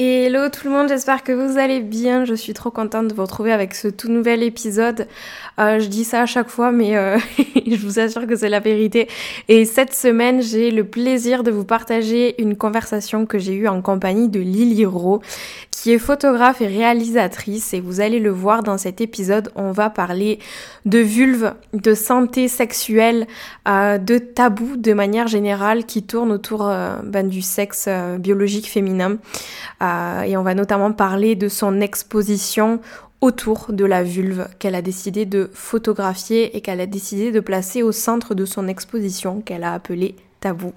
Hello tout le monde, j'espère que vous allez bien. Je suis trop contente de vous retrouver avec ce tout nouvel épisode. Euh, je dis ça à chaque fois, mais euh, je vous assure que c'est la vérité. Et cette semaine, j'ai le plaisir de vous partager une conversation que j'ai eue en compagnie de Lily Rowe, qui est photographe et réalisatrice et vous allez le voir dans cet épisode, on va parler de vulve, de santé sexuelle, euh, de tabous de manière générale qui tournent autour ben, du sexe biologique féminin et on va notamment parler de son exposition autour de la vulve qu'elle a décidé de photographier et qu'elle a décidé de placer au centre de son exposition qu'elle a appelée tabou.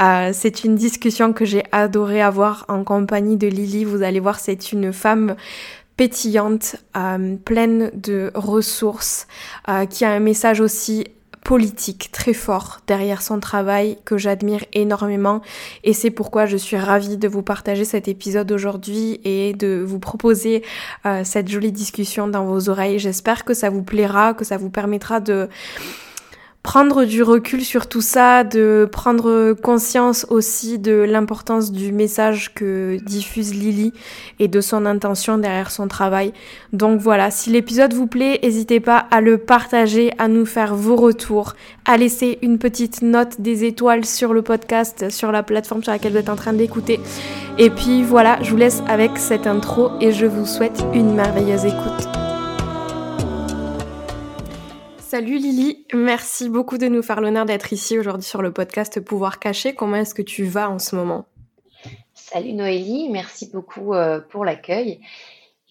Euh, c'est une discussion que j'ai adoré avoir en compagnie de Lily. Vous allez voir, c'est une femme pétillante, euh, pleine de ressources, euh, qui a un message aussi politique très fort derrière son travail que j'admire énormément et c'est pourquoi je suis ravie de vous partager cet épisode aujourd'hui et de vous proposer cette jolie discussion dans vos oreilles. J'espère que ça vous plaira, que ça vous permettra de prendre du recul sur tout ça, de prendre conscience aussi de l'importance du message que diffuse Lily et de son intention derrière son travail. Donc voilà, si l'épisode vous plaît, n'hésitez pas à le partager, à nous faire vos retours, à laisser une petite note des étoiles sur le podcast, sur la plateforme sur laquelle vous êtes en train d'écouter. Et puis voilà, je vous laisse avec cette intro et je vous souhaite une merveilleuse écoute. Salut Lily, merci beaucoup de nous faire l'honneur d'être ici aujourd'hui sur le podcast Pouvoir Caché. Comment est-ce que tu vas en ce moment? Salut Noélie, merci beaucoup euh, pour l'accueil.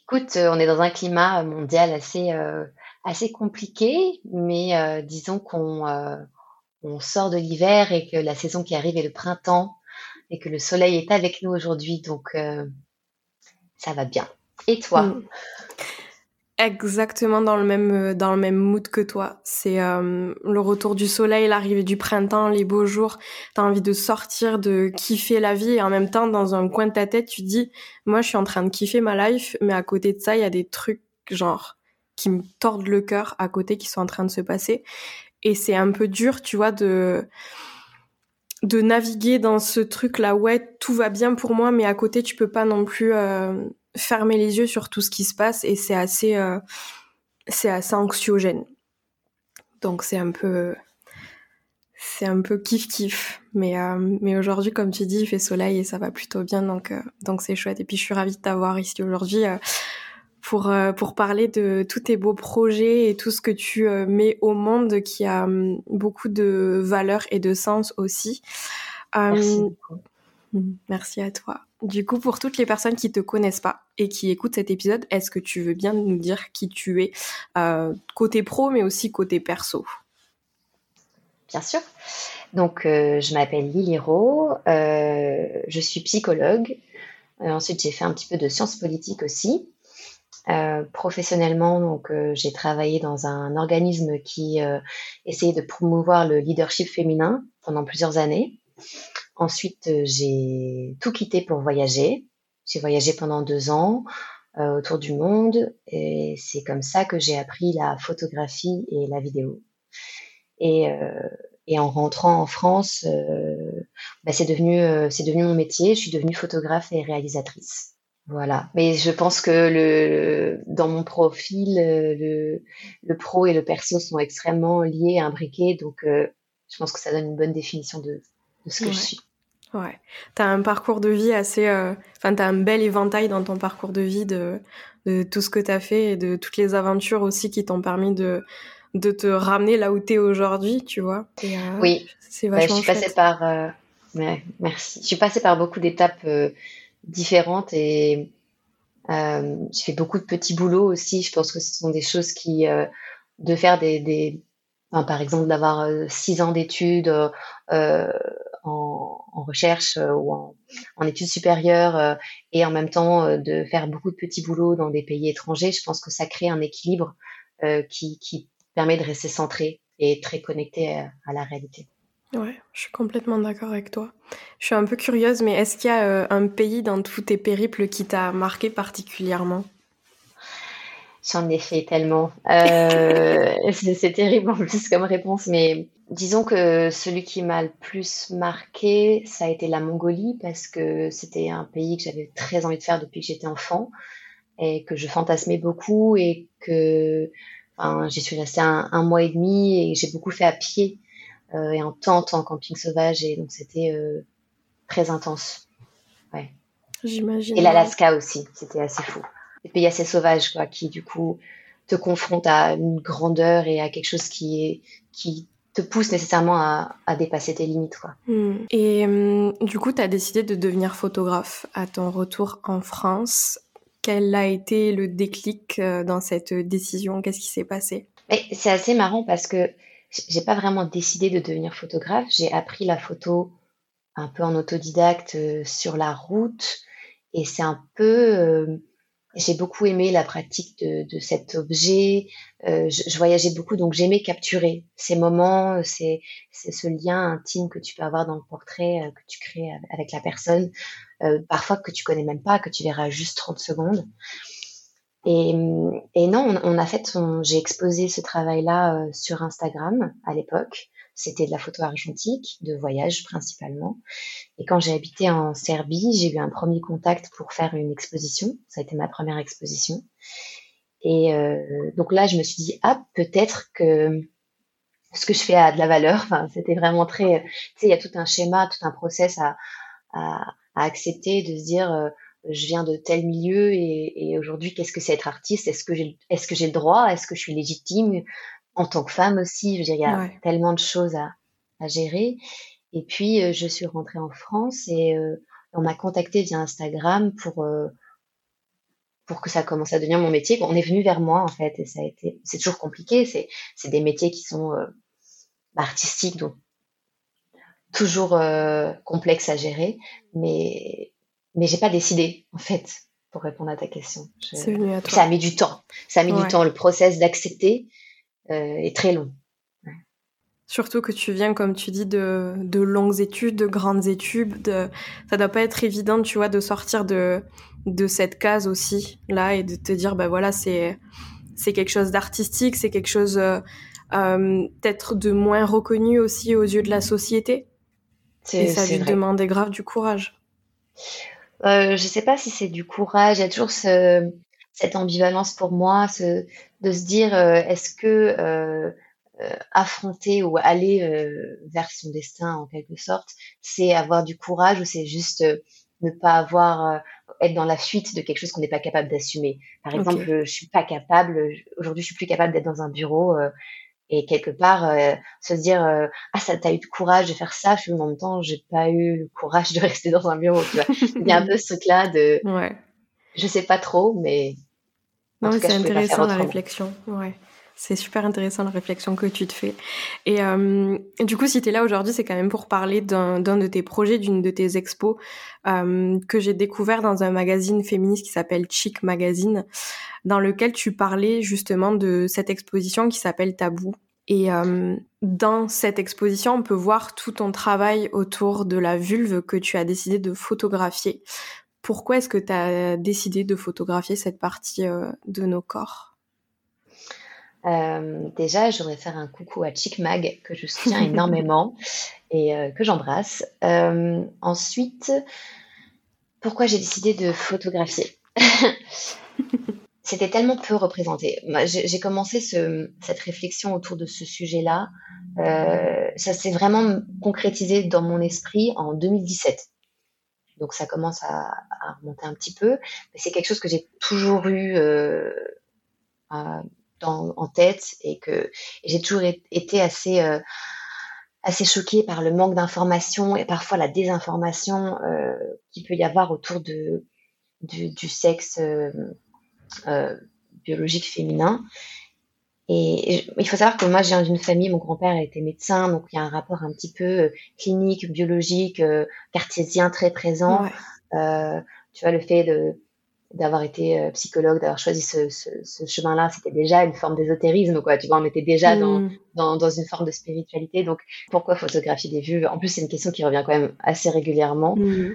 Écoute, euh, on est dans un climat mondial assez, euh, assez compliqué, mais disons qu'on on sort de l'hiver et que la saison qui arrive est le printemps et que le soleil est avec nous aujourd'hui, donc ça va bien. Et toi? Mm exactement dans le même euh, dans le même mood que toi. C'est euh, le retour du soleil, l'arrivée du printemps, les beaux jours. T'as envie de sortir, de kiffer la vie et en même temps dans un coin de ta tête tu dis moi je suis en train de kiffer ma life, mais à côté de ça il y a des trucs genre qui me tordent le cœur à côté qui sont en train de se passer et c'est un peu dur tu vois de de naviguer dans ce truc là ouais tout va bien pour moi mais à côté tu peux pas non plus euh, fermer les yeux sur tout ce qui se passe et c'est assez euh, c'est assez anxiogène. Donc c'est un peu c'est un peu kiff kiff mais euh, mais aujourd'hui comme tu dis il fait soleil et ça va plutôt bien donc euh, donc c'est chouette et puis je suis ravie de t'avoir ici aujourd'hui pour pour parler de tous tes beaux projets et tout ce que tu mets au monde qui a hum, beaucoup de valeur et de sens aussi. Merci. Merci à toi. Du coup, pour toutes les personnes qui te connaissent pas et qui écoutent cet épisode, est-ce que tu veux bien nous dire qui tu es, euh, côté pro, mais aussi côté perso? Bien sûr. Donc, euh, je m'appelle Lily Rowe, euh, je suis psychologue. ensuite, j'ai fait un petit peu de sciences politiques aussi. professionnellement, donc, j'ai travaillé dans un organisme qui essayait de promouvoir le leadership féminin pendant plusieurs années. Ensuite, euh, j'ai tout quitté pour voyager. J'ai voyagé pendant deux ans euh, autour du monde et c'est comme ça que j'ai appris la photographie et la vidéo. Et, euh, et en rentrant en France, bah, c'est devenu, c'est devenu mon métier. Je suis devenue photographe et réalisatrice. Voilà. Mais je pense que le, dans mon profil, le, le pro et le perso sont extrêmement liés, imbriqués. Donc, je pense que ça donne une bonne définition de, de ce que je suis. Ouais. T'as un parcours de vie assez. Euh, enfin, t'as un bel éventail dans ton parcours de vie de, de tout ce que t'as fait et de toutes les aventures aussi qui t'ont permis de, de te ramener là où t'es aujourd'hui, tu vois. Euh, oui. C'est vachement Je suis passée par. Euh, merci. Je suis passée par beaucoup d'étapes différentes et j'ai fait beaucoup de petits boulots aussi. Je pense que ce sont des choses qui. de faire des. des... Enfin, par exemple, d'avoir six ans d'études en, recherche ou en, études supérieures et en même temps de faire beaucoup de petits boulots dans des pays étrangers, je pense que ça crée un équilibre qui, permet de rester centré et très connecté à la réalité. Ouais, je suis complètement d'accord avec toi. Je suis un peu curieuse, mais est-ce qu'il y a euh, un pays dans tous tes périples qui t'a marqué particulièrement? J'en ai fait tellement. Euh, c'est terrible en plus comme réponse, mais disons que celui qui m'a le plus marqué, ça a été la Mongolie, parce que c'était un pays que j'avais très envie de faire depuis que j'étais enfant, et que je fantasmais beaucoup, et que enfin, j'y suis restée un, un mois et demi, et j'ai beaucoup fait à pied. Euh, et en tente, en camping sauvage. Et donc, c'était euh, très intense. Ouais. J'imagine. Et l'Alaska aussi, c'était assez fou. Des pays assez sauvages, quoi, qui du coup te confrontent à une grandeur et à quelque chose qui est qui te pousse nécessairement à, à dépasser tes limites. Quoi. Hmm. Et hum, du coup, tu as décidé de devenir photographe à ton retour en France. Quel a été le déclic euh, dans cette décision? Qu'est-ce qui s'est passé? C'est assez marrant parce que j'ai pas vraiment décidé de devenir photographe. J'ai appris la photo un peu en autodidacte euh, sur la route et c'est un peu euh, j'ai beaucoup aimé la pratique de, de cet objet. Euh, je, je, voyageais beaucoup, donc j'aimais capturer ces moments, c'est ce lien intime que tu peux avoir dans le portrait euh, que tu crées avec la personne, euh, parfois que tu connais même pas, que tu verras juste 30 secondes. Et, et non, on, a fait, j'ai exposé ce travail-là euh, sur Instagram à l'époque. C'était de la photo argentique, de voyage principalement. Et quand j'ai habité en Serbie, j'ai eu un premier contact pour faire une exposition. Ça a été ma première exposition. Et euh, donc là, je me suis dit, ah, peut-être que ce que je fais a de la valeur. Enfin, c'était vraiment très, tu sais, il y a tout un schéma, tout un process à, à, accepter, de se dire, euh, je viens de tel milieu et, aujourd'hui, qu'est-ce que c'est être artiste? Est-ce que est-ce que j'ai le droit? Est-ce que je suis légitime? En tant que femme aussi Je veux dire, il y a tellement de choses à, à gérer. Et puis, euh, je suis rentrée en France et euh, on m'a contacté via Instagram pour euh, pour que ça commence à devenir mon métier. On est venu vers moi en fait et ça a été. C'est toujours compliqué. C'est c'est des métiers qui sont artistiques donc toujours complexes à gérer, mais mais j'ai pas décidé en fait pour répondre à ta question. C'est venu à toi. Ça a mis du temps. Ça a mis du temps. Le process d'accepter est très long. Surtout que tu viens, comme tu dis, de, de longues études, de grandes études. De... Ça doit pas être évident, tu vois, de sortir de, de cette case aussi, là, et de te dire, bah voilà, c'est, c'est quelque chose d'artistique, c'est quelque chose euh, euh, peut-être de moins reconnu aussi aux yeux de la société. Et ça lui demandait grave du courage. Euh, je sais pas si c'est du courage. Il y a toujours ce, cette ambivalence pour moi, ce, de se dire euh, est-ce que euh, euh, affronter ou aller euh, vers son destin en quelque sorte, c'est avoir du courage ou c'est juste ne pas avoir être dans la fuite de quelque chose qu'on n'est pas capable d'assumer? Par exemple, je, je suis pas capable. Aujourd'hui, je suis plus capable d'être dans un bureau et quelque part euh, se dire euh, ah ça t'as eu le courage de faire ça puis en même temps j'ai pas eu le courage de rester dans un bureau tu vois? Il y a un peu ce truc là de ouais. Je sais pas trop mais non c'est intéressant la réflexion ouais c'est super intéressant la réflexion que tu te fais. Et euh, du coup, si tu es là aujourd'hui, c'est quand même pour parler d'un de tes projets, d'une de tes expos euh, que j'ai découvert dans un magazine féministe qui s'appelle Chic Magazine, dans lequel tu parlais justement de cette exposition qui s'appelle Tabou. Et euh, dans cette exposition, on peut voir tout ton travail autour de la vulve que tu as décidé de photographier. Pourquoi est-ce que tu as décidé de photographier cette partie euh, de nos corps? Euh, déjà, je voudrais faire un coucou à Chic Mag, que je soutiens énormément et euh, que j'embrasse. Ensuite, pourquoi j'ai décidé de photographier? C'était tellement peu représenté. J'ai commencé ce, cette réflexion autour de ce sujet-là. Ça s'est vraiment concrétisé dans mon esprit en 2017. Donc ça commence à, remonter un petit peu. C'est quelque chose que j'ai toujours eu euh, en tête et que j'ai toujours été assez euh, assez choquée par le manque d'information et parfois la désinformation euh, qu'il peut y avoir autour de du, sexe euh, biologique féminin. Et il faut savoir que moi, je viens d'une famille, mon grand-père était médecin, donc il y a un rapport un petit peu euh, clinique, biologique, euh, cartésien très présent. Euh, tu vois, le fait de d'avoir été psychologue, d'avoir choisi ce, ce, chemin-là, c'était déjà une forme d'ésotérisme, quoi. Tu vois, on était déjà dans, mm. dans, dans, une forme de spiritualité. Donc, pourquoi photographier des vues? En plus, c'est une question qui revient quand même assez régulièrement, mm.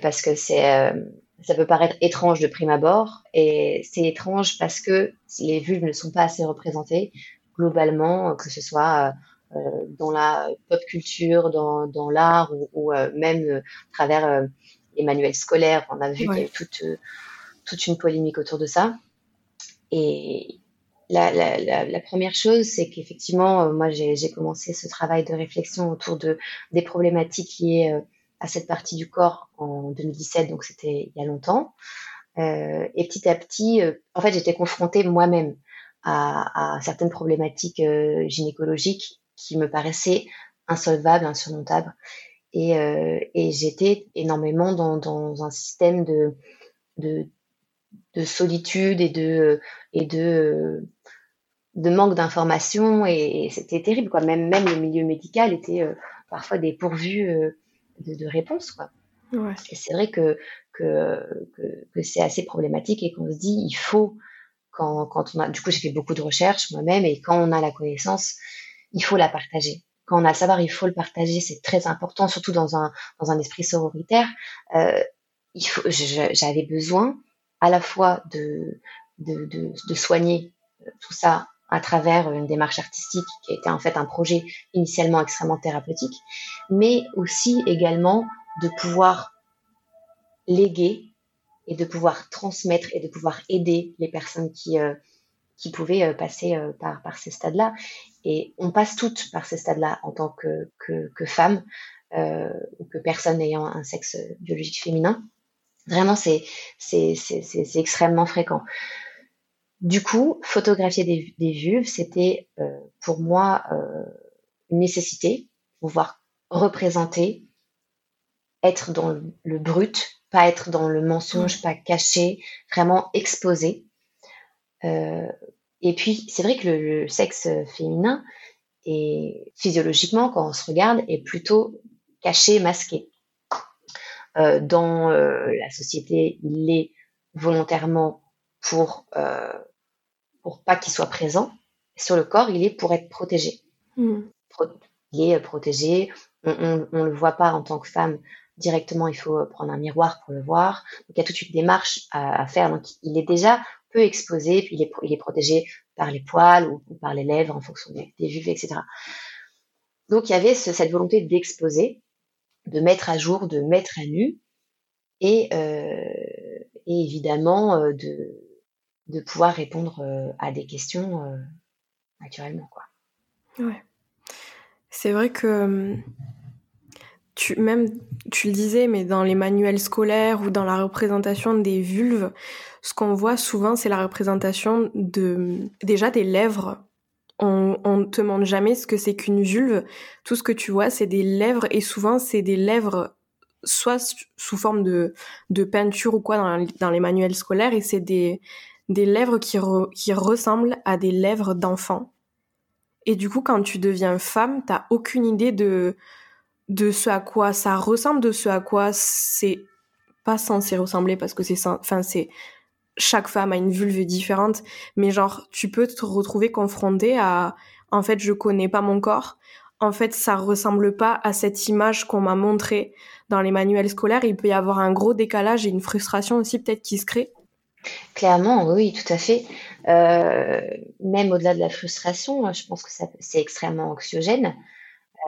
parce que c'est ça peut paraître étrange de prime abord, et c'est étrange parce que les vulves ne sont pas assez représentées globalement, que ce soit euh, dans la pop culture, dans, dans l'art ou, euh, même euh, à travers les manuels scolaires. On a vu qu'il y a eu toute, toute une polémique autour de ça. Et la, la, la, première chose, c'est qu'effectivement, moi, j'ai commencé ce travail de réflexion autour de, des problématiques liées à cette partie du corps en 2017, donc c'était il y a longtemps. Euh, et petit à petit, euh, en fait, j'étais confrontée moi-même à, à, certaines problématiques euh, gynécologiques qui me paraissaient insolvables, insurmontables. Et, euh, et j'étais énormément dans, dans, un système de, de, de, solitude et de, et de, de manque d'information. Et, c'était terrible, quoi. Même, même le milieu médical était parfois dépourvu de, de réponse. Quoi. Ouais. Et c'est vrai que, que, que, que c'est assez problématique et qu'on se dit, il faut, quand, quand on a, du coup, j'ai fait beaucoup de recherches moi-même et quand on a la connaissance, il faut la partager. Quand on a le savoir, il faut le partager. C'est très important, surtout dans un, dans un esprit sororitaire. Euh, il faut, j'avais besoin à la fois de, de, de, de soigner tout ça à travers une démarche artistique qui était en fait un projet initialement extrêmement thérapeutique, mais aussi également de pouvoir léguer et de pouvoir transmettre et de pouvoir aider les personnes qui, euh, qui pouvaient euh, passer euh, par, par ces stades-là. Et on passe toutes par ces stades-là en tant que, que, que femme ou que personne ayant un sexe biologique féminin. Vraiment, c'est extrêmement fréquent. Du coup, photographier des, des vulves, c'était euh, pour moi euh, une nécessité, pouvoir représenter, être dans le, brut, pas être dans le mensonge, pas caché, vraiment exposé. Euh, et puis, c'est vrai que le, sexe féminin, est, physiologiquement, quand on se regarde, est plutôt caché, masqué. Euh, dans euh, la société, il l'est volontairement pour euh, pour pas qu'il soit présent. Sur le corps, il est pour être protégé. Hmm. il est protégé. On, on, le voit pas en tant que femme directement. Il faut prendre un miroir pour le voir. Donc il y a toute une démarche à, faire. Donc il est déjà peu exposé, puis il est, il est protégé par les poils ou, par les lèvres en fonction des, des vues, etc. Donc il y avait cette volonté d'exposer, de mettre à jour, de mettre à nu, et, euh, et évidemment euh, de, de pouvoir répondre euh, à des questions euh, naturellement. Quoi. Ouais. C'est vrai que hum, tu, même, tu le disais, mais dans les manuels scolaires ou dans la représentation des vulves, ce qu'on voit souvent, c'est la représentation de, déjà des lèvres. On, on te demande jamais ce que c'est qu'une vulve. Tout ce que tu vois, c'est des lèvres et souvent, c'est des lèvres soit sous forme de, de peinture ou quoi dans, dans les manuels scolaires et c'est des, des lèvres qui, ressemblent à des lèvres d'enfant. Et du coup, quand tu deviens femme, t'as aucune idée de, de ce à quoi ça ressemble, de ce à quoi c'est pas censé ressembler parce que c'est, enfin, c'est, chaque femme a une vulve différente, mais genre, tu peux te retrouver confrontée à, en fait, je connais pas mon corps. En fait, ça ressemble pas à cette image qu'on m'a montrée dans les manuels scolaires. Il peut y avoir un gros décalage et une frustration aussi peut-être qui se crée. Clairement, oui, tout à fait. Euh, même au-delà de la frustration, je pense que c'est extrêmement anxiogène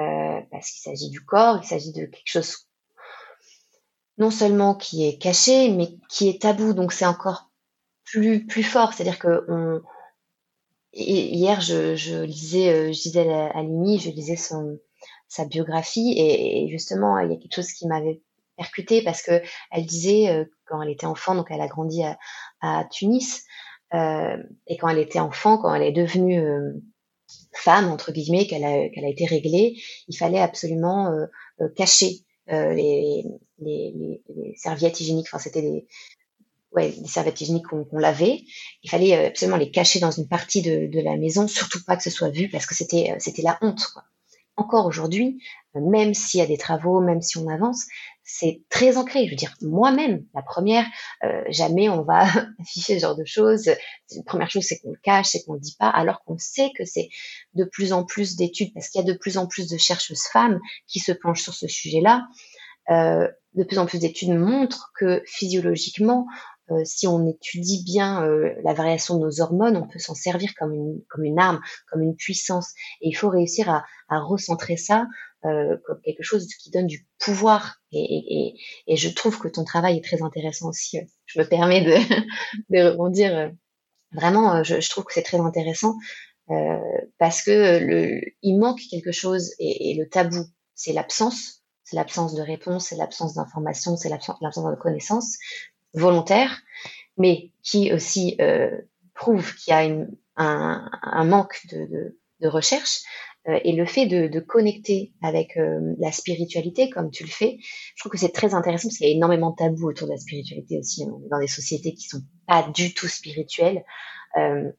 euh, parce qu'il s'agit du corps, il s'agit de quelque chose non seulement qui est caché, mais qui est tabou. Donc c'est encore plus plus fort. C'est-à-dire que hier, je, lisais, euh, à Lini, je lisais son sa biographie et, justement, il y a quelque chose qui m'avait percuté parce que elle disait quand elle était enfant, donc elle a grandi à, Tunis. Euh, et quand elle était enfant, quand elle est devenue euh, femme, entre guillemets, qu'elle a, qu'elle a été réglée, il fallait absolument euh, euh cacher les, serviettes hygiéniques. Enfin, c'était des, ouais, des serviettes hygiéniques qu'on lavait. Il fallait absolument les cacher dans une partie de, de, la maison, surtout pas que ce soit vu parce que c'était c'était la honte. Quoi. Encore aujourd'hui, même s'il y a des travaux, même si on avance, c'est très ancré. Je veux dire, moi-même, la première, euh, jamais on va afficher ce genre de choses. La première chose, c'est qu'on le cache, c'est qu'on le dit pas, alors qu'on sait que c'est de plus en plus d'études, parce qu'il y a de plus en plus de chercheuses femmes qui se penchent sur ce sujet-là. Euh, de plus en plus d'études montrent que physiologiquement, euh, si on étudie bien euh, la variation de nos hormones, on peut s'en servir comme une, comme une arme, comme une puissance. Et il faut réussir à, recentrer ça euh, comme quelque chose qui donne du pouvoir. Et, je trouve que ton travail est très intéressant aussi. Je me permets de, de rebondir. Vraiment, je, trouve que c'est très intéressant parce que il manque quelque chose et, et le tabou, c'est l'absence. C'est l'absence de réponse, c'est l'absence d'information, c'est l'absence de connaissance volontaire, mais qui aussi euh, prouve qu'il y a une, un, un, manque de, de, de recherche. Euh, et le fait de, de connecter avec euh, la spiritualité, comme tu le fais, je trouve que c'est très intéressant parce qu'il y a énormément de tabous autour de la spiritualité aussi. Est dans des sociétés qui sont pas du tout spirituelles euh,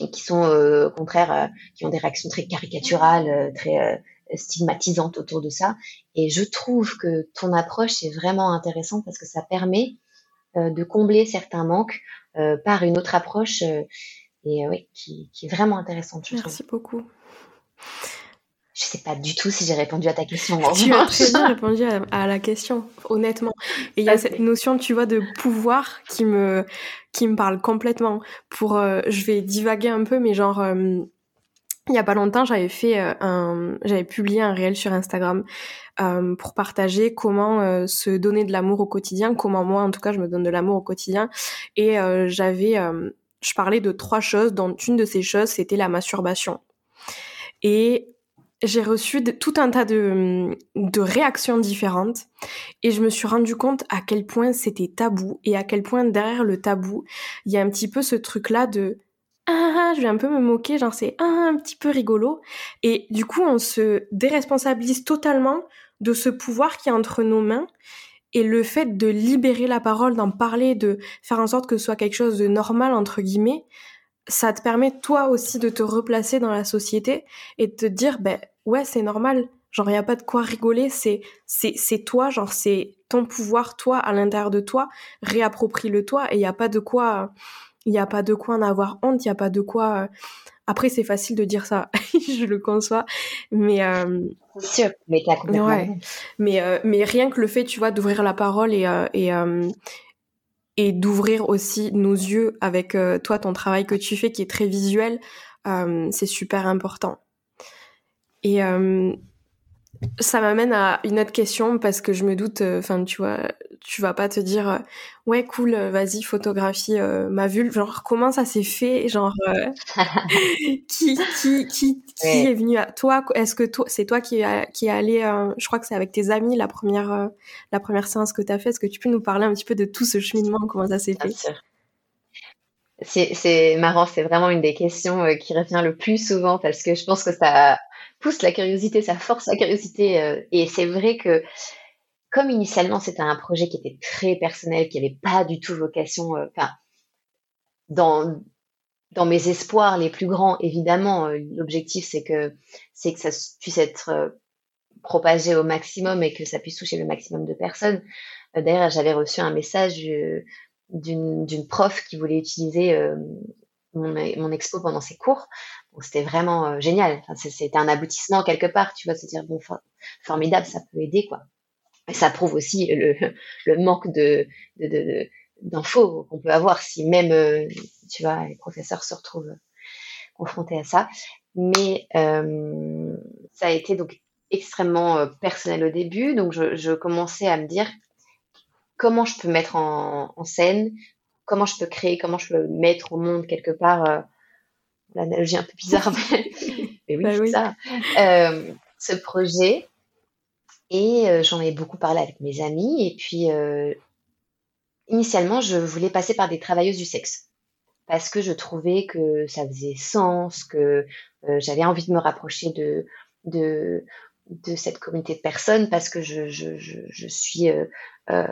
et qui sont au contraire, qui ont des réactions très caricaturales, très stigmatisantes autour de ça. Et je trouve que ton approche est vraiment intéressante parce que ça permet euh, de combler certains manques euh, par une autre approche euh, et oui, qui, qui, est vraiment intéressante. Je Merci beaucoup. Je sais pas du tout si j'ai répondu à ta question. tu as très bien répondu à, la question, honnêtement. Et il y a cette notion, tu vois, de pouvoir qui me qui me parle complètement. Pour, je vais divaguer un peu, mais genre, il y a pas longtemps, j'avais fait un, j'avais publié un réel sur Instagram euh, pour partager comment euh, se donner de l'amour au quotidien, comment moi en tout cas je me donne de l'amour au quotidien. Et euh, j'avais, je parlais de trois choses, dont une de ces choses c'était la masturbation. Et j'ai reçu tout un tas de, de réactions différentes et je me suis rendu compte à quel point c'était tabou et à quel point derrière le tabou, il y a un petit peu ce truc-là de ah, ah, je vais un peu me moquer, genre c'est ah, un petit peu rigolo. Et du coup, on se déresponsabilise totalement de ce pouvoir qui est entre nos mains et le fait de libérer la parole, d'en parler, de faire en sorte que ce soit quelque chose de normal, entre guillemets, ça te permet toi aussi de te replacer dans la société et de te dire, ben ouais, c'est normal, genre il n'y a pas de quoi rigoler, c'est, c'est, c'est toi, genre c'est ton pouvoir, toi, à l'intérieur de toi, réapproprie-le toi et il n'y a pas de quoi, il n'y a pas de quoi en avoir honte, il n'y a pas de quoi après, c'est facile de dire ça, je le conçois, mais euh, sûr, mais ouais. mais euh, mais rien que le fait, tu vois, d'ouvrir la parole et euh, et et d'ouvrir aussi nos yeux avec toi, ton travail que tu fais, qui est très visuel, c'est super important. Et ça m'amène à une autre question parce que je me doute, euh, enfin, tu vois, tu vas pas te dire, euh, ouais, cool, euh, vas-y, photographie ma vulve. Genre, comment ça s'est fait? Genre, qui, qui, qui, qui est venu à toi? Est-ce que toi, c'est toi qui, qui est allé, je crois que c'est avec tes amis la première, la première séance que tu as fait. Est-ce que tu peux nous parler un petit peu de tout ce cheminement? Comment ça s'est fait? C'est marrant, c'est vraiment une des questions qui revient le plus souvent parce que je pense que ça pousse la curiosité, ça force la curiosité. Euh, et c'est vrai que comme initialement c'était un projet qui était très personnel, qui n'avait pas du tout vocation, euh, enfin, dans dans mes espoirs les plus grands, évidemment, euh, l'objectif c'est que c'est que ça puisse être propagé au maximum et que ça puisse toucher le maximum de personnes. D'ailleurs, j'avais reçu un message d'une prof qui voulait utiliser mon, mon, expo pendant ses cours c'était vraiment euh, génial. C'était un aboutissement quelque part, tu vois, se dire bon, formidable, ça peut aider quoi. Et ça prouve aussi le, le manque de, d'infos qu'on peut avoir si même, euh, tu vois, les professeurs se retrouvent confrontés à ça. Mais euh, ça a été donc extrêmement personnel au début, donc je, je, commençais à me dire comment je peux mettre en, scène, comment je peux créer, comment je peux mettre au monde quelque part l'analogie un peu bizarre, mais, oui, bah c'est ça. Euh, ce projet. Et euh, j'en ai beaucoup parlé avec mes amis. Et puis, euh, initialement, je voulais passer par des travailleuses du sexe. Parce que je trouvais que ça faisait sens, que j'avais envie de me rapprocher de, de, de cette communauté de personnes parce que je, je, je, suis euh, euh,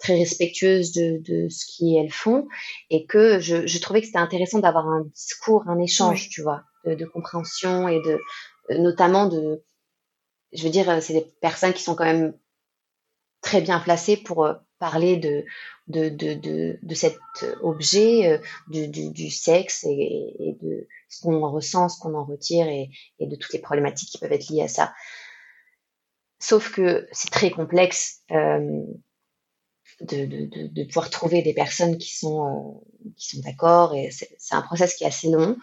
très respectueuse de, de, ce qu'elles font et que je, je trouvais que c'était intéressant d'avoir un discours, un échange, tu vois, de, de, compréhension et de notamment de, je veux dire, c'est des personnes qui sont quand même très bien placées pour parler de, de, de, de, de cet objet, du, du, du sexe et, et, de ce qu'on ressent, ce qu'on en retire et, et, de toutes les problématiques qui peuvent être liées à ça. Sauf que c'est très complexe euh, de, pouvoir trouver des personnes qui sont, euh, sont d'accord et c'est un process qui est assez long.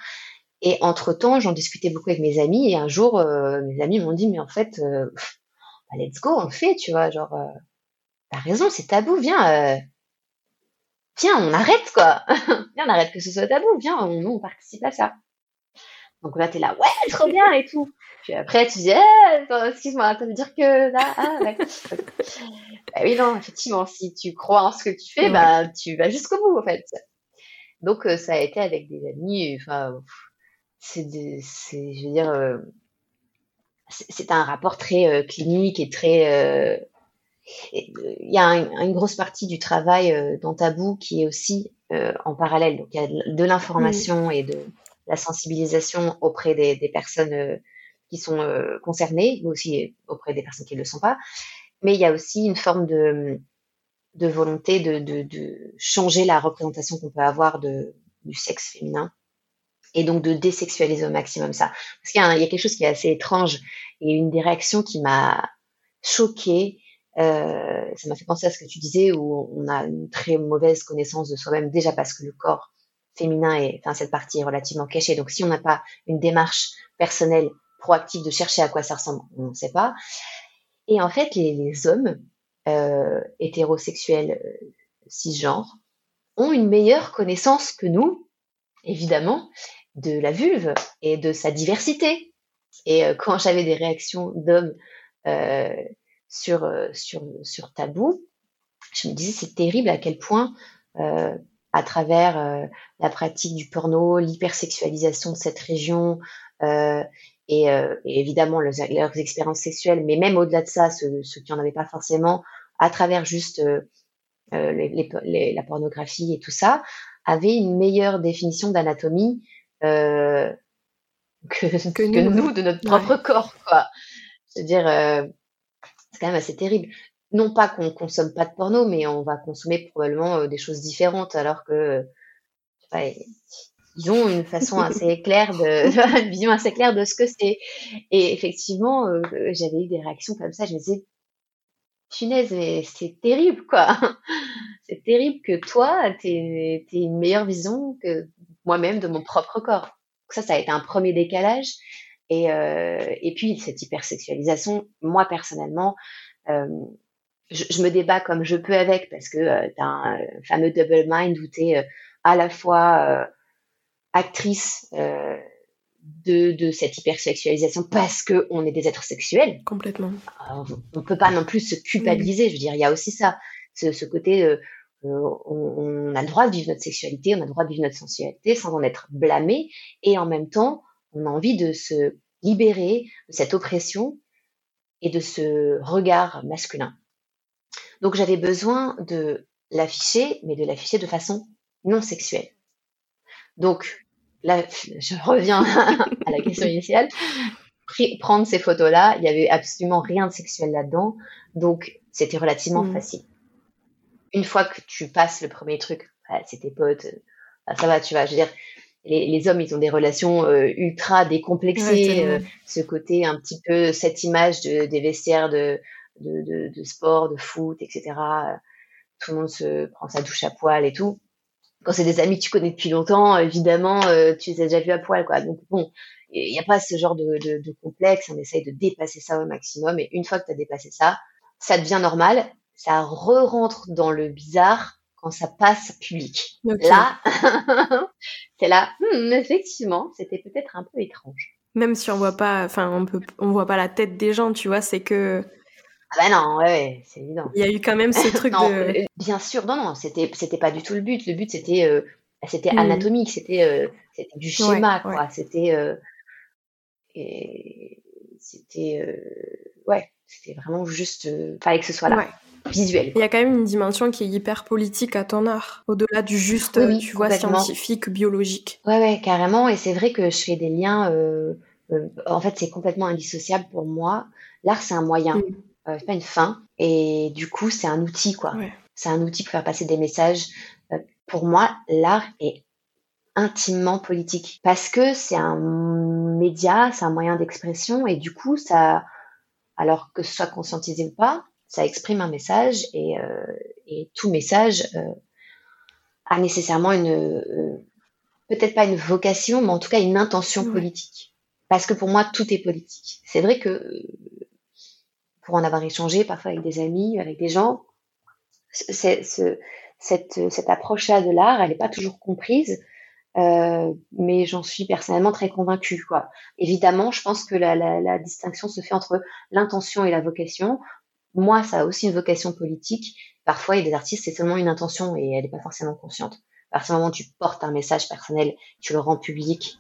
Et entre-temps, j'en discutais beaucoup avec mes amis et un jour, euh, mes amis m'ont dit, mais en fait, bah, let's go, on fait, tu vois, genre, t'as raison, c'est tabou, viens, viens, on arrête, quoi. viens, on arrête que ce soit tabou, viens, on, on participe à ça. Donc là, t'es là, ouais, trop bien et tout. Puis après, tu dis, eh, excuse-moi, ça veut dire que là, ah, ouais. bah oui, non, effectivement, si tu crois en ce que tu fais, bah, tu vas jusqu'au bout, en fait. Donc, euh, ça a été avec des amis, enfin, c'est, je veux dire, euh, c'est un rapport très euh, clinique et très. Il y a une grosse partie du travail dans Tabou qui est aussi en parallèle. Donc, il y a de l'information et de la sensibilisation auprès des, personnes qui sont euh, concernés, mais aussi auprès des personnes qui ne le sont pas. Mais il y a aussi une forme de, de volonté de, de, de changer la représentation qu'on peut avoir de, du sexe féminin et donc de désexualiser au maximum ça. Parce qu'il y, y, a quelque chose qui est assez étrange et une des réactions qui m'a choquée, euh, ça m'a fait penser à ce que tu disais où on a une très mauvaise connaissance de soi-même déjà parce que le corps féminin est, enfin cette partie est relativement cachée. Donc si on n'a pas une démarche personnelle proactif de chercher à quoi ça ressemble, on ne sait pas. Et en fait, les, hommes euh, hétérosexuels euh, cisgenres ont une meilleure connaissance que nous, évidemment, de la vulve et de sa diversité. Et euh, quand j'avais des réactions d'hommes sur, sur, sur tabou, je me disais c'est terrible à quel point, à travers la pratique du porno, l'hypersexualisation de cette région, euh, et, euh, et évidemment leurs, leurs, expériences sexuelles, mais même au-delà de ça, ceux, ceux qui n'en avaient pas forcément, à travers juste euh, euh les, les, les, la pornographie et tout ça, avaient une meilleure définition d'anatomie euh, que, que, que, nous, de notre propre ouais. corps. Quoi. C'est-à-dire, euh, c'est quand même assez terrible. Non pas qu'on consomme pas de porno, mais on va consommer probablement euh, des choses différentes, alors que ils ont une façon assez claire de, une vision assez claire de ce que c'est. Et effectivement, euh, j'avais eu des réactions comme ça. Je me disais, punaise, mais c'est terrible, quoi. c'est terrible que toi, tu aies une meilleure vision que moi-même de mon propre corps. Donc ça, ça a été un premier décalage. Et, euh, et puis, cette hypersexualisation, moi, personnellement, euh, je, je, me débat comme je peux avec parce que euh, tu as un fameux double mind où tu es à la fois actrice euh, de, de, cette hypersexualisation parce que on est des êtres sexuels. Complètement. On peut pas non plus se culpabiliser. Je veux dire, il y a aussi ça, ce, ce côté, euh, euh, on, on, a le droit de vivre notre sexualité, on a le droit de vivre notre sensualité sans en être blâmé, et en même temps, on a envie de se libérer de cette oppression et de ce regard masculin. Donc j'avais besoin de l'afficher, mais de l'afficher de façon non sexuelle. Donc, là, je reviens à la question initiale. Prendre ces photos-là, il y avait absolument rien de sexuel là-dedans, donc c'était relativement mmh. facile. Une fois que tu passes le premier truc, ouais, c'est tes potes, bah, ça va, tu vas. Je veux dire, les, les hommes, ils ont des relations euh, ultra décomplexées. Ouais, euh, ce côté un petit peu, cette image de, des vestiaires de, de, de, de sport, de foot, etc. Tout le monde se prend sa douche à poil et tout quand c'est des amis que tu connais depuis longtemps, évidemment, euh, tu les as déjà vus à poil, quoi. Donc bon, il n'y a pas ce genre de, de, de, complexe. On essaye de dépasser ça au maximum. Et une fois que tu as dépassé ça, ça devient normal. Ça re-rentre dans le bizarre quand ça passe public. Okay. Là, c'est là, hmm, effectivement, c'était peut-être un peu étrange. Même si on voit pas, enfin, on peut, on voit pas la tête des gens, tu vois, c'est que ah bah non, ouais, ouais c'est évident. Il y a eu quand même ce truc non, de. Euh, bien sûr, non, non, c'était, c'était pas du tout le but. Le but, c'était, euh, c'était mmh. anatomique, c'était, euh, c'était du schéma, ouais, quoi. Ouais. C'était, euh, et c'était, ouais, c'était vraiment juste, fallait que ce soit là. Visuel. Il y a quand même une dimension qui est hyper politique à ton art, au-delà du juste, tu vois, scientifique, biologique. Ouais, ouais, carrément. Et c'est vrai que je fais des liens. Euh, euh, en fait, c'est complètement indissociable pour moi. L'art, c'est un moyen, mm. C'est pas une fin. Et du coup, c'est un outil, quoi. C'est un outil pour faire passer des messages. pour moi, l'art est intimement politique parce que c'est un média, c'est un moyen d'expression et du coup ça, alors que ce soit conscientisé ou pas, ça exprime un message et, euh, et tout message euh, a nécessairement une euh, peut-être pas une vocation, mais en tout cas une intention politique. Parce que pour moi tout est politique. C'est vrai que pour en avoir échangé parfois avec des amis, avec des gens, cette, approche-là de l'art, elle n'est pas toujours comprise euh, mais j'en suis personnellement très convaincue. Évidemment, je pense que la, distinction se fait entre l'intention et la vocation. Moi, ça a aussi une vocation politique. Parfois, il y a des artistes, c'est seulement une intention et elle n'est pas forcément consciente. À partir moment où tu portes un message personnel, tu le rends public,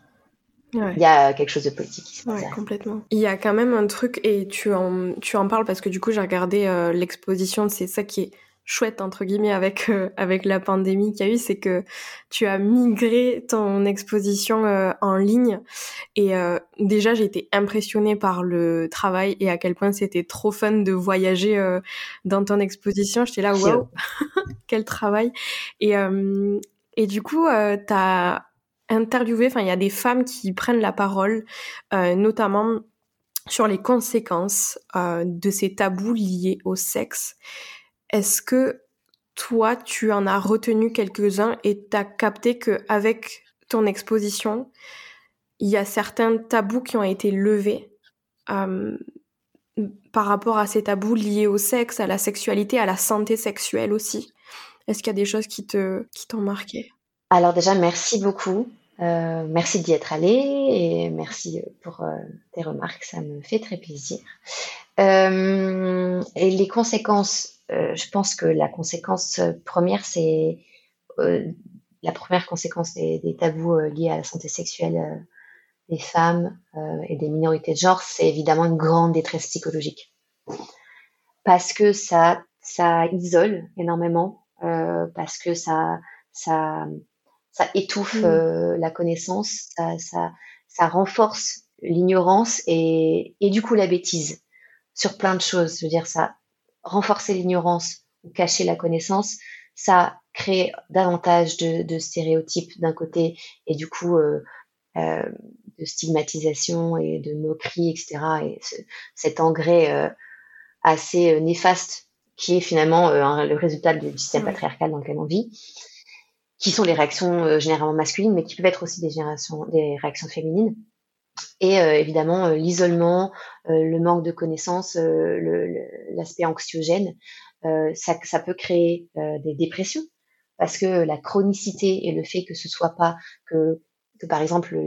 il y a quelque chose de politique qui se ouais, complètement. Il y a quand même un truc, et tu en, tu en parles parce que du coup, j'ai regardé euh, l'exposition, c'est ça qui est chouette entre guillemets avec euh, avec la pandémie qu'il y a eu, c'est que tu as migré ton exposition euh, en ligne. Et euh, déjà j'ai été impressionnée par le travail et à quel point c'était trop fun de voyager dans ton exposition. J'étais là waouh quel travail. Et et du coup tu as interviewé, enfin il y a des femmes qui prennent la parole, notamment sur les conséquences de ces tabous liés au sexe. Est-ce que toi, tu en as retenu quelques-uns et t'as capté que avec ton exposition, il y a certains tabous qui ont été levés euh, par rapport à ces tabous liés au sexe, à la sexualité, à la santé sexuelle aussi? Est-ce qu'il y a des choses qui te qui t'ont marqué? Alors déjà, merci beaucoup. Euh, merci d'y être allé et merci pour euh, tes remarques, ça me fait très plaisir. et les conséquences euh, je pense que la conséquence euh, première, c'est euh, la première conséquence des, tabous liés à la santé sexuelle des femmes et des minorités de genre, c'est évidemment une grande détresse psychologique. Parce que ça, ça isole énormément, parce que ça, ça, ça étouffe mmh. la connaissance, ça, ça, ça renforce l'ignorance et, et du coup la bêtise sur plein de choses. Je veux dire, ça renforcer l'ignorance ou cacher la connaissance, ça crée davantage de, stéréotypes d'un côté et du coup euh, euh, de stigmatisation et de moquerie, etc. Et cet engrais euh, assez néfaste qui est finalement le résultat du système patriarcal dans lequel on vit, qui sont les réactions généralement masculines, mais qui peuvent être aussi des, générations, des réactions féminines. Et euh, évidemment, euh, l'isolement, euh, le manque de connaissances, l'aspect anxiogène, ça, ça, peut créer des dépressions parce que la chronicité et le fait que ce soit pas que, que par exemple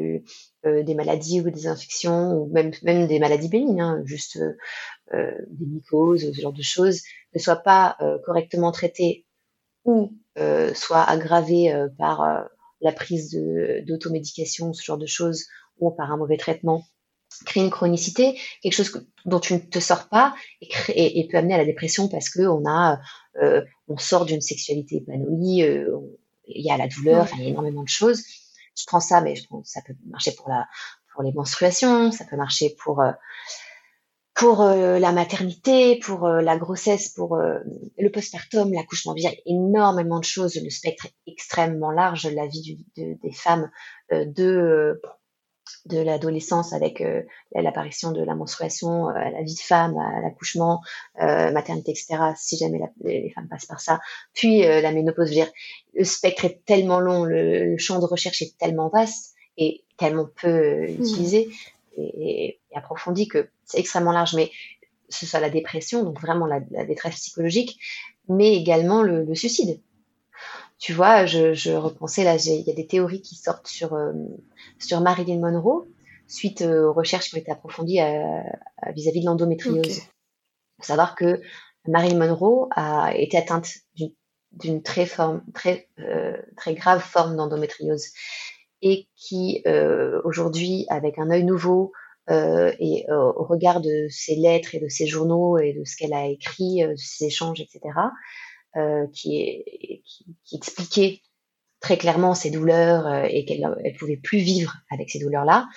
des maladies ou des infections ou même même des maladies bénignes, hein, juste des mycoses, ce genre de choses, ne soient pas correctement traitées ou soient aggravées par la prise d'automédication, ce genre de choses, ou par un mauvais traitement crée une chronicité, quelque chose dont tu ne te sors pas et, peut amener à la dépression parce que on a, euh, on sort d'une sexualité épanouie, euh, il y a la douleur, il y a énormément de choses. Je prends ça, mais je prends, ça peut marcher pour la, pour les menstruations, ça peut marcher pour euh, pour la maternité, pour la grossesse, pour le postpartum, l'accouchement. Il y a énormément de choses. Le spectre est extrêmement large. La vie des femmes de de l'adolescence avec euh, l'apparition de la menstruation, euh, la vie de femme, l'accouchement, euh, maternité, etc. Si jamais les femmes passent par ça, puis la ménopause, je veux dire, le spectre est tellement long, le, champ de recherche est tellement vaste et tellement peu mmh. utilisé et, approfondi que c'est extrêmement large. Mais ce soit la dépression, donc vraiment la, détresse psychologique, mais également le suicide tu vois, je, je repensais là, il y a des théories qui sortent sur, euh, sur Marilyn Monroe suite euh, aux recherches qui ont été approfondies vis-à-vis de l'endométriose. Il faut savoir que Marilyn Monroe a été atteinte d'une très, forme, très, euh, très grave forme d'endométriose et qui aujourd'hui, avec un œil nouveau, et au regard de ses lettres et de ses journaux et de ce qu'elle a écrit, de ses échanges, etc., qui, est, expliquait très clairement ses douleurs et qu'elle ne pouvait plus vivre avec ces douleurs-là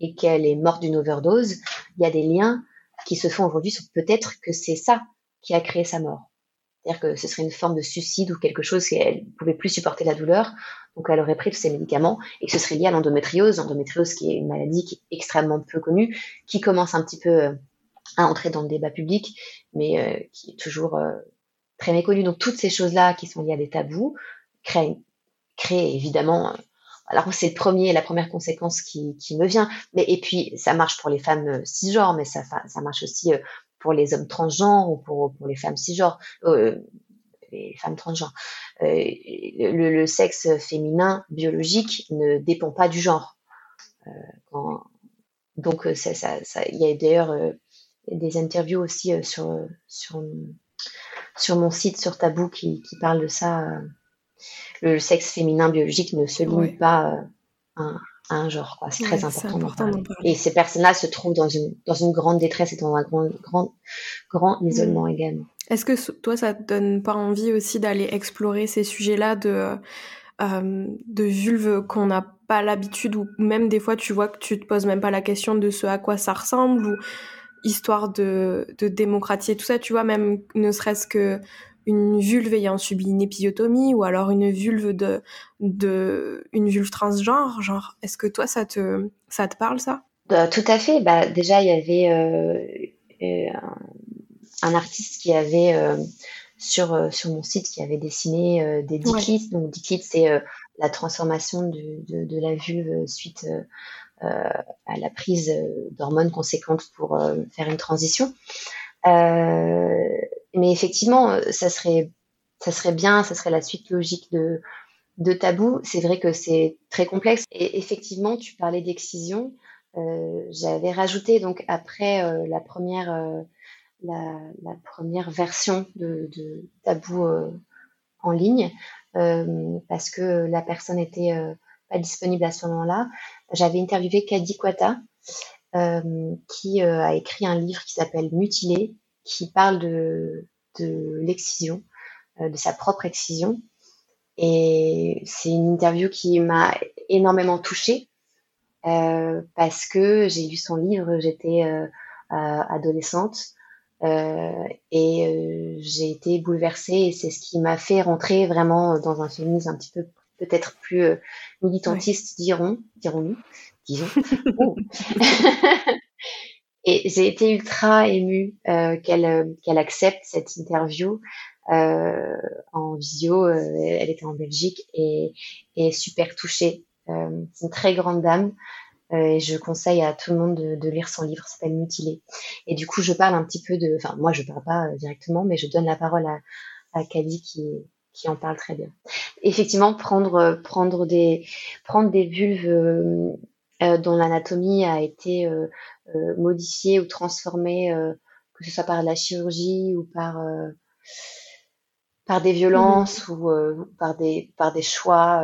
et qu'elle est morte d'une overdose, il y a des liens qui se font aujourd'hui sur peut-être que c'est ça qui a créé sa mort. C'est-à-dire que ce serait une forme de suicide ou quelque chose qu'elle ne pouvait plus supporter la douleur, donc elle aurait pris tous ces médicaments et ce serait lié à l'endométriose, l'endométriose qui est une maladie qui est extrêmement peu connue, qui commence un petit peu euh, à entrer dans le débat public, mais euh, qui est toujours euh, très méconnue. Donc toutes ces choses-là qui sont liées à des tabous créent, créent évidemment alors c'est le premier, la première conséquence qui, qui, me vient. Mais et puis ça marche pour les femmes cisgenres, mais ça, ça marche aussi pour les hommes transgenres ou pour, pour les femmes cisgenres, euh, les femmes transgenres. Euh, le, le, sexe féminin biologique ne dépend pas du genre. Euh, quand, donc ça, ça, ça, il y a d'ailleurs euh, des interviews aussi euh, sur sur sur mon site sur Tabou qui, qui parle de ça. Le, sexe féminin biologique ne se limite pas à un genre. Quoi. C'est très important. Et ces personnes-là se trouvent dans une, dans une grande détresse et dans un grand, grand, grand mm. isolement également. Est-ce que toi, ça te donne pas envie aussi d'aller explorer ces sujets-là de, euh, de vulve qu'on n'a pas l'habitude ou même des fois tu vois que tu te poses même pas la question de ce à quoi ça ressemble ou histoire de, de démocratiser tout ça, tu vois, même ne serait-ce que une vulve ayant subi une épisiotomie ou alors une vulve de, de une vulve transgenre genre est-ce que toi ça te ça te parle ça? Bah, tout à fait. Bah déjà il y avait euh, euh, un, artiste qui avait euh, sur sur mon site qui avait dessiné des diclites donc diclites c'est la transformation de, de, de, la vulve suite à la prise d'hormones conséquentes pour faire une transition. Euh, mais effectivement, euh, ça serait, ça serait bien, ça serait la suite logique de, de tabou. C'est vrai que c'est très complexe. Et effectivement, tu parlais d'excision. Euh, J'avais rajouté donc après euh, la première euh, la, la, première version de, de tabou en ligne parce que la personne était pas disponible à ce moment-là. J'avais interviewé Kadi Kwata qui a écrit un livre qui s'appelle Mutilé qui parle de, de l'excision, euh, de sa propre excision. Et c'est une interview qui m'a énormément touchée euh, parce que j'ai lu son livre, j'étais euh, adolescente euh, et euh, j'ai été bouleversée et c'est ce qui m'a fait rentrer vraiment dans un féminisme un petit peu peut-être plus militantiste, diront, dirons-nous, disons. Et j'ai été ultra émue euh, qu'elle euh, qu'elle accepte cette interview euh, en visio. Euh, elle était en Belgique et, et super touchée. Euh, c'est une très grande dame. et je conseille à tout le monde de, de lire son livre, s'appelle Mutilé. Et du coup, je parle un petit peu de, enfin, moi, je parle pas directement, mais je donne la parole à, à qui, qui en parle très bien. Effectivement, prendre prendre des prendre des vulves euh, dont l'anatomie a été euh, euh, modifiée ou transformée, que ce soit par la chirurgie ou par par des violences mmh. ou par des par des choix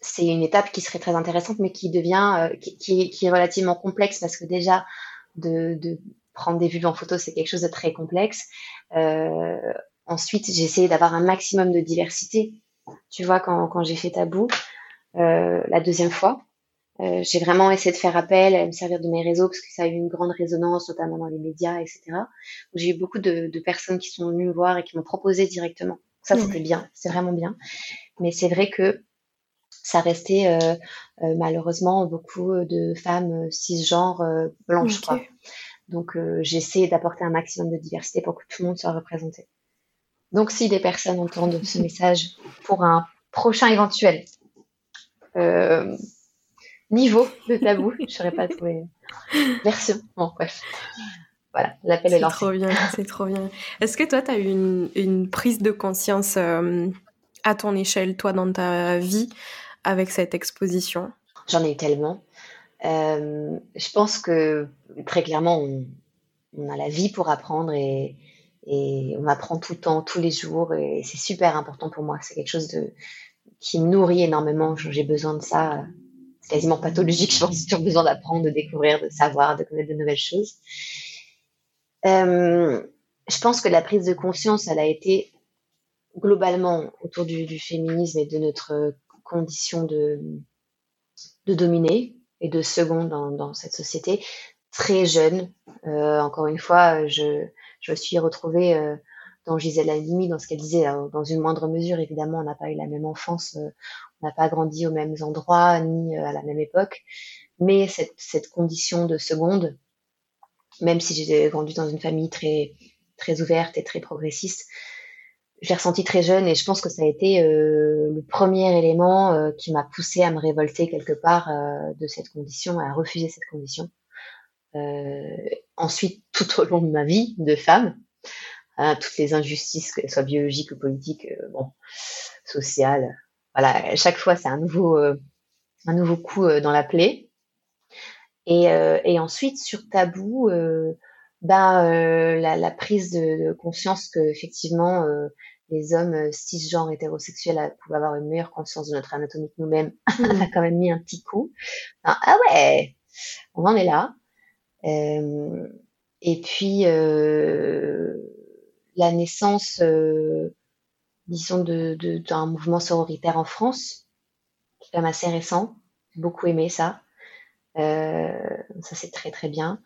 c'est une étape qui serait très intéressante, mais qui devient, qui, qui, est relativement complexe parce que déjà de, de prendre des vues en photo, c'est quelque chose de très complexe. Euh, ensuite, j'ai essayé d'avoir un maximum de diversité. Tu vois, quand, quand j'ai fait tabou euh, la deuxième fois, euh, j'ai vraiment essayé de faire appel, à me servir de mes réseaux parce que ça a eu une grande résonance, notamment dans les médias, etc. J'ai eu beaucoup de, de, personnes qui sont venues me voir et qui m'ont proposé directement. Ça, c'était bien, c'est vraiment bien. Mais c'est vrai que ça restait euh, euh, malheureusement beaucoup de femmes cisgenres euh, blanches. Quoi. Donc, euh, j'essaie d'apporter un maximum de diversité pour que tout le monde soit représenté. Donc, si des personnes entendent ce message pour un prochain éventuel, euh, niveau de tabou. je ne saurais pas trouver version. Bon, bref. Voilà, l'appel est, lancé. C'est trop bien, c'est trop bien. Est-ce que toi, tu as eu une, une, prise de conscience euh, à ton échelle, toi, dans ta vie, avec cette exposition? J'en ai eu tellement. Euh, je pense que très clairement, on, on, a la vie pour apprendre et, et on apprend tout le temps, tous les jours, et c'est super important pour moi. C'est quelque chose de, qui me nourrit énormément. J'ai besoin de ça quasiment pathologique, je pense, sur besoin d'apprendre, de découvrir, de savoir, de connaître de nouvelles choses. Euh, je pense que la prise de conscience, elle a été globalement autour du, féminisme et de notre condition de, de dominer et de second dans, cette société très jeune. Euh, encore une fois, je, je me suis retrouvée euh, dans Gisèle Halimi, dans ce qu'elle disait, euh, dans une moindre mesure, évidemment, on n'a pas eu la même enfance, euh, on n'a pas grandi aux mêmes endroits, ni à la même époque, mais cette, cette condition de seconde, même si j'ai grandi dans une famille très, très ouverte et très progressiste, je l'ai ressenti très jeune et je pense que ça a été euh, le premier élément euh, qui m'a poussé à me révolter quelque part euh, de cette condition, à refuser cette condition. ensuite, tout au long de ma vie de femme, hein, toutes les injustices, qu'elles soient biologiques ou politiques, bon, sociales, voilà, chaque fois c'est un nouveau, un nouveau coup dans la plaie. Et, et ensuite, sur tabou, ben, la, la, prise de, de conscience que effectivement les hommes euh, cisgenres hétérosexuels pouvaient avoir une meilleure conscience de notre anatomie que nous-mêmes, a quand même mis un petit coup. ah ouais, on en est là. Euh, et puis euh, la naissance, euh, disons, d'un de, mouvement sororitaire en France, qui est quand même assez récent. J'ai beaucoup aimé ça. Euh, ça c'est très très bien.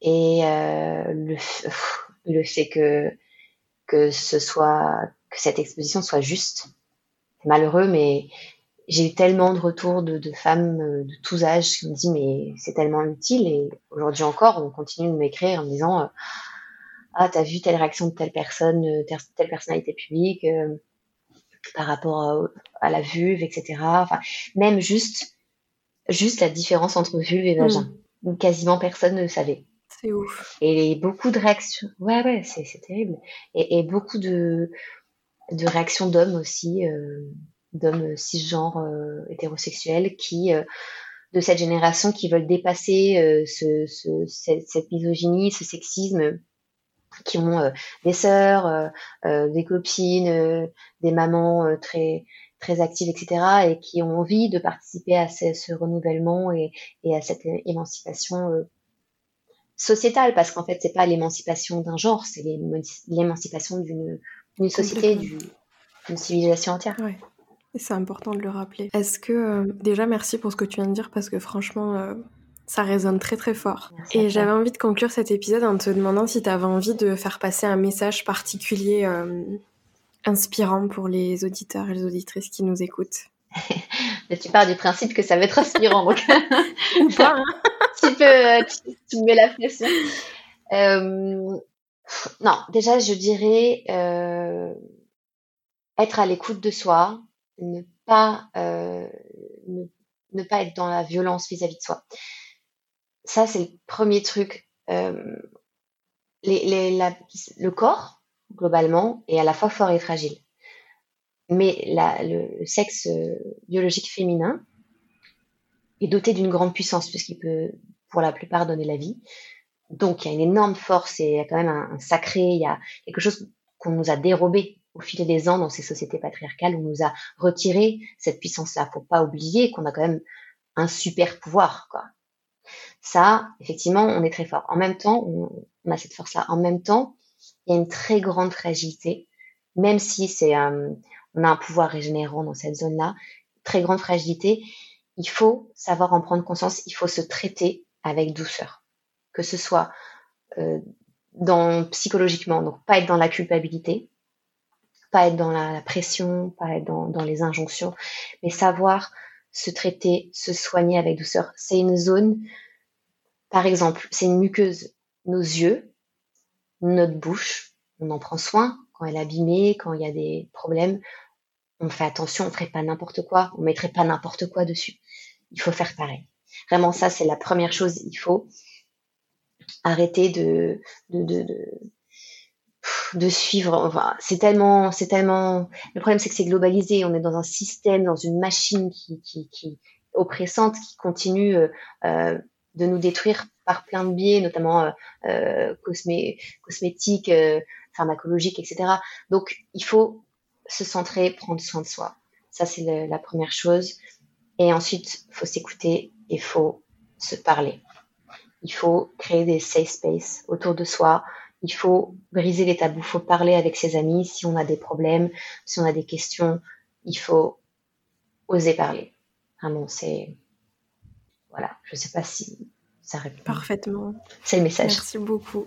Et le, le fait que que ce soit que cette exposition soit juste. C'est malheureux, mais j'ai eu tellement de retours de, de, femmes euh, de tous âges qui me disent mais c'est tellement utile et aujourd'hui encore on continue de m'écrire en me disant euh, ah t'as vu telle réaction de telle personne, euh, telle, telle personnalité publique par rapport à, la vulve, etc. Enfin même juste juste la différence entre vulve et vagin. Mm. Quasiment personne ne savait. C'est ouf. Et beaucoup de réactions. Ouais, ouais, c'est, terrible. Et, et, beaucoup de, de réactions d'hommes aussi, euh, d'hommes cisgenres euh, hétérosexuels qui, euh, de cette génération, qui veulent dépasser euh, ce, ce, cette, cette, misogynie, ce sexisme, qui ont euh, des sœurs, des copines, des mamans très très actives, etc., et qui ont envie de participer à ce, ce renouvellement et, et, à cette émancipation sociétale, parce qu'en fait, c'est pas l'émancipation d'un genre, c'est l'émancipation d'une société, d'une civilisation entière. Ouais. C'est important de le rappeler. Est-ce que euh, déjà merci pour ce que tu viens de dire parce que franchement euh, ça résonne très très fort. et j'avais envie de conclure cet épisode en te demandant si tu avais envie de faire passer un message particulier euh, inspirant pour les auditeurs et les auditrices qui nous écoutent. Mais tu pars du principe que ça va être inspirant donc. Pas. Hein tu peux, tu, me mets la pression. Euh, non, déjà, je dirais euh, être à l'écoute de soi, ne pas, euh, ne, ne, pas être dans la violence vis-à-vis de soi. Ça, c'est le premier truc. Euh, le corps, globalement, est à la fois fort et fragile. Mais le sexe biologique féminin est doté d'une grande puissance puisqu'il peut pour la plupart donner la vie. Donc il y a une énorme force et il y a quand même un, sacré, il y a quelque chose qu'on nous a dérobé au fil des ans dans ces sociétés patriarcales, on nous a retiré cette puissance-là. Faut pas oublier qu'on a quand même un super pouvoir, quoi. Ça, effectivement, on est très fort. En même temps, on, a cette force-là. En même temps, il y a une très grande fragilité, même si c'est, euh, on a un pouvoir régénérant dans cette zone-là, très grande fragilité. Il faut savoir en prendre conscience. Il faut se traiter avec douceur. Que ce soit euh, dans psychologiquement, donc pas être dans la culpabilité, pas être dans la, pression, pas être dans, dans, les injonctions, mais savoir se traiter, se soigner avec douceur. C'est une zone, par exemple, c'est une muqueuse, nos yeux, notre bouche, on en prend soin quand elle est abîmée, quand il y a des problèmes, on fait attention, on ferait pas n'importe quoi, on mettrait pas n'importe quoi dessus. Il faut faire pareil. Vraiment, ça, c'est la première chose. Il faut arrêter de, de, de, de, suivre. Enfin, c'est tellement, c'est tellement. Le problème, c'est que c'est globalisé. On est dans un système, dans une machine qui, qui, qui oppressante, qui continue euh, euh de nous détruire par plein de biais, notamment euh, euh cosmé, cosmétiques, euh, pharmacologiques, etc. Donc, il faut se centrer, prendre soin de soi. Ça, c'est la première chose Et ensuite, faut s'écouter et faut se parler. Il faut créer des safe spaces autour de soi. Il faut briser les tabous. Il faut parler avec ses amis si on a des problèmes, si on a des questions. Il faut oser parler. Vraiment, c'est. Voilà, je ne sais pas si ça répond. Parfaitement. C'est le message. Merci beaucoup.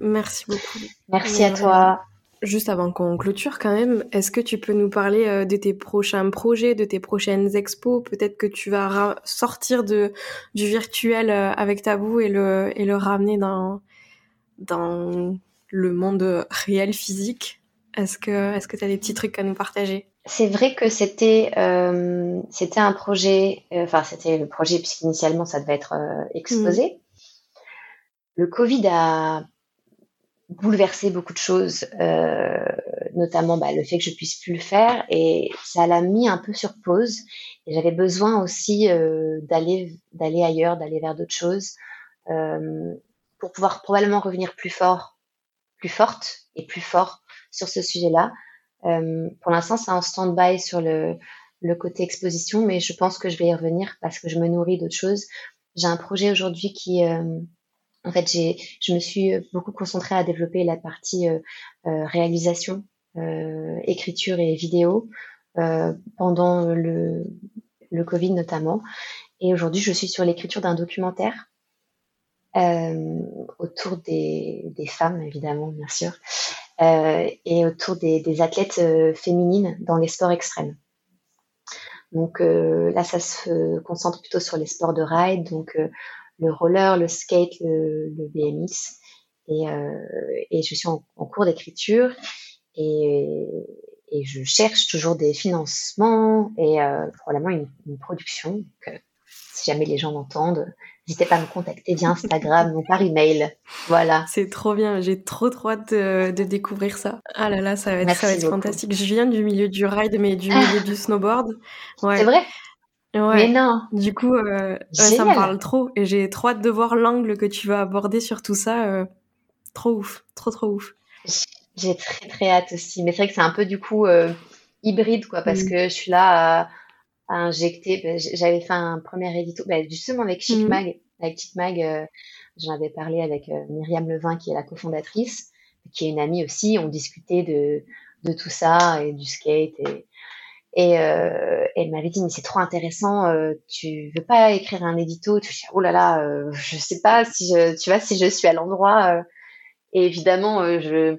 Merci beaucoup. Merci à toi. Juste avant qu'on clôture quand même, est-ce que tu peux nous parler euh, de tes prochains projets, de tes prochaines expos? Peut-être que tu vas sortir de, du virtuel euh, avec Tabou et le, et le ramener dans, dans le monde réel physique. Est-ce que est-ce que tu as des petits trucs à nous partager? C'est vrai que c'était euh, c'était un projet, enfin c'était le projet puisqu'initialement ça devait être exposé. Mmh. Le Covid a bouleversé beaucoup de choses, euh, notamment bah, le fait que je puisse plus le faire, et ça l'a mis un peu sur pause. Et j'avais besoin aussi euh, d'aller d'aller ailleurs, d'aller vers d'autres choses, euh, pour pouvoir probablement revenir plus fort, plus forte et plus fort sur ce sujet-là. Euh, pour l'instant, c'est en stand-by sur le, le côté exposition, mais je pense que je vais y revenir parce que je me nourris d'autres choses. J'ai un projet aujourd'hui qui euh, en fait, j'ai, je me suis beaucoup concentrée à développer la partie euh, euh, réalisation, euh, écriture et vidéo pendant le, le Covid notamment. Et aujourd'hui, je suis sur l'écriture d'un documentaire euh, autour des, femmes, évidemment, bien sûr, euh, et autour des, athlètes féminines dans les sports extrêmes. Donc là, ça se concentre plutôt sur les sports de ride, donc le roller, le skate, le, BMX. Et, euh, je suis en, cours d'écriture et, je cherche toujours des financements et euh, probablement une, production. Donc, euh, si jamais les gens m'entendent, n'hésitez pas à me contacter via Instagram ou par email. Voilà. C'est trop bien. J'ai trop trop hâte de, de, découvrir ça. Ah là là, ça va être, ça va être fantastique. Je viens du milieu du ride, mais du milieu du snowboard. Ouais. C'est vrai? Ouais. Mais non. Du coup, euh, ça me parle trop et j'ai trop hâte de voir l'angle que tu vas aborder sur tout ça. Euh, trop ouf, trop trop ouf. J'ai très très hâte aussi. Mais c'est vrai que c'est un peu du coup euh, hybride quoi, parce mm. que je suis là à, à injecter. Ben, j'avais fait un premier édito, ben, justement avec Chic mm. Mag. Avec Chic Mag, euh, j'en avais parlé avec euh, Myriam Levin qui est la cofondatrice, qui est une amie aussi. On discutait de de tout ça et du skate et et euh, elle m'avait dit mais c'est trop intéressant, euh, tu veux pas écrire un édito? Tu dis oh là là, euh, je sais pas si je, tu vois si je suis à l'endroit. Euh. Et évidemment, euh, je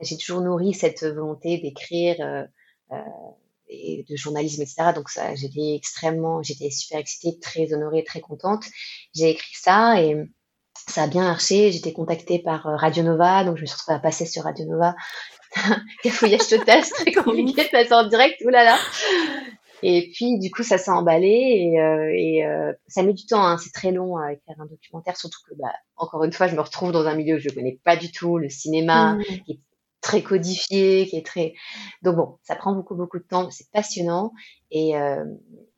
j'ai toujours nourri cette volonté d'écrire et de journalisme etc. Donc ça, j'étais extrêmement, j'étais super excitée, très honorée, très contente. J'ai écrit ça et ça a bien marché. J'étais contactée par Radio Nova, donc je me suis retrouvée à passer sur Radio Nova cafouillage total, c'est très compliqué de passer en direct, oulala. Et puis, du coup, ça s'est emballé et, euh, et euh, ça met du temps. Hein, c'est très long à écrire un documentaire, surtout que, bah, encore une fois, je me retrouve dans un milieu que je connais pas du tout, le cinéma, mmh. qui est très codifié, qui est très. Donc bon, ça prend beaucoup beaucoup de temps. C'est passionnant et euh,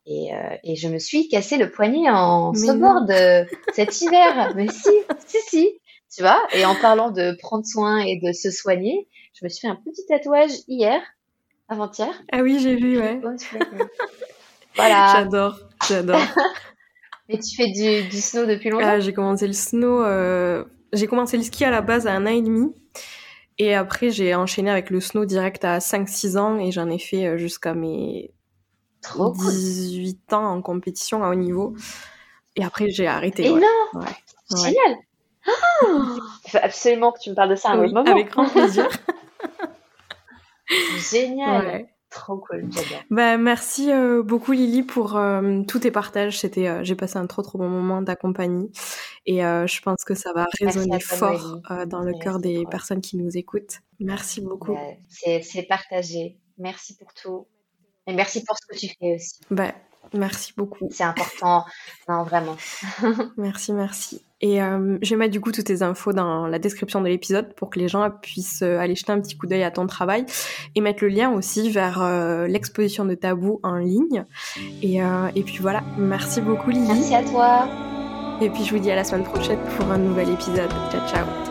et, euh, et je me suis cassé le poignet en snowboard cet hiver. Mais si, si, si, tu vois. Et en parlant de prendre soin et de se soigner, je me suis fait un petit tatouage hier, avant-hier. Ah oui, j'ai vu, ouais. voilà. J'adore, j'adore. Et tu fais du, du snow depuis longtemps? Ah, J'ai commencé le snow, euh... j'ai commencé le ski à la base à un an et demi. Et après, j'ai enchaîné avec le snow direct à 5-6 ans et j'en ai fait euh, jusqu'à mes Trop 18 ans en compétition à haut niveau. Et après, j'ai arrêté. Et non ouais. Génial oh Il faut absolument que tu me parles de ça à un autre moment. Avec grand plaisir. Génial. Trop cool, j'adore. Bah, merci euh, beaucoup Lily pour euh, tous tes partages. C'était, euh, j'ai passé un trop trop bon moment ta compagnie et je pense que ça va résonner fort dans le cœur des personnes qui nous écoutent. Merci beaucoup. c'est partagé. Merci pour tout et merci pour ce que tu fais aussi. Bah, merci beaucoup. C'est important, non vraiment. merci, merci. Et euh, je vais mettre du coup toutes tes infos dans la description de l'épisode pour que les gens puissent euh, aller jeter un petit coup d'œil à ton travail et mettre le lien aussi vers euh, l'exposition de Tabou en ligne. Et, et puis voilà, merci beaucoup Lily. Merci à toi. Et puis je vous dis à la semaine prochaine pour un nouvel épisode. Ciao ciao.